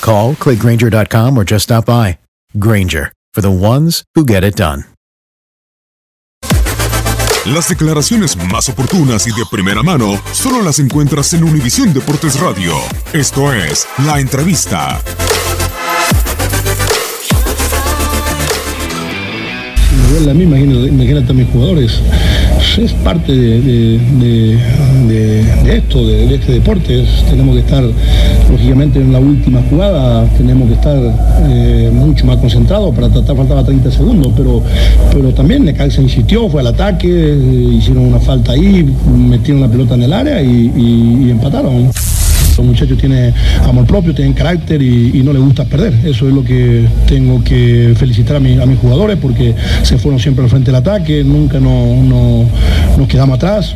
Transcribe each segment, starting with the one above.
Call, clickgranger.com, or just stop by. Granger, for the ones who get it done. Las declaraciones más oportunas y de primera mano solo las encuentras en Univisión Deportes Radio. Esto es La Entrevista. A mí, imagínate, a mis jugadores. Es parte de, esto, de, este deporte. Tenemos que estar, lógicamente, en la última jugada, tenemos que estar eh, mucho más concentrados para tratar, faltaba 30 segundos, pero, pero también Necaxa insistió, fue al ataque, eh, hicieron una falta ahí, metieron la pelota en el área y empataron. Los muchachos tienen amor propio, tienen carácter y, no les gusta perder. Eso es lo que tengo que felicitar a, mi- a mis jugadores porque se fueron siempre al frente del ataque, nunca no- no- nos quedamos atrás,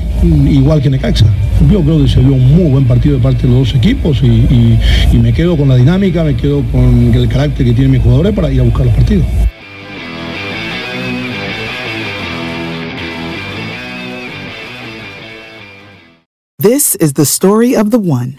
igual que Necaxa. Yo creo que se dio un muy buen partido de parte de los dos equipos y, y- y me quedo con la dinámica, me quedo con el carácter que tienen mis jugadores para ir a buscar los partidos. This is the story of the one.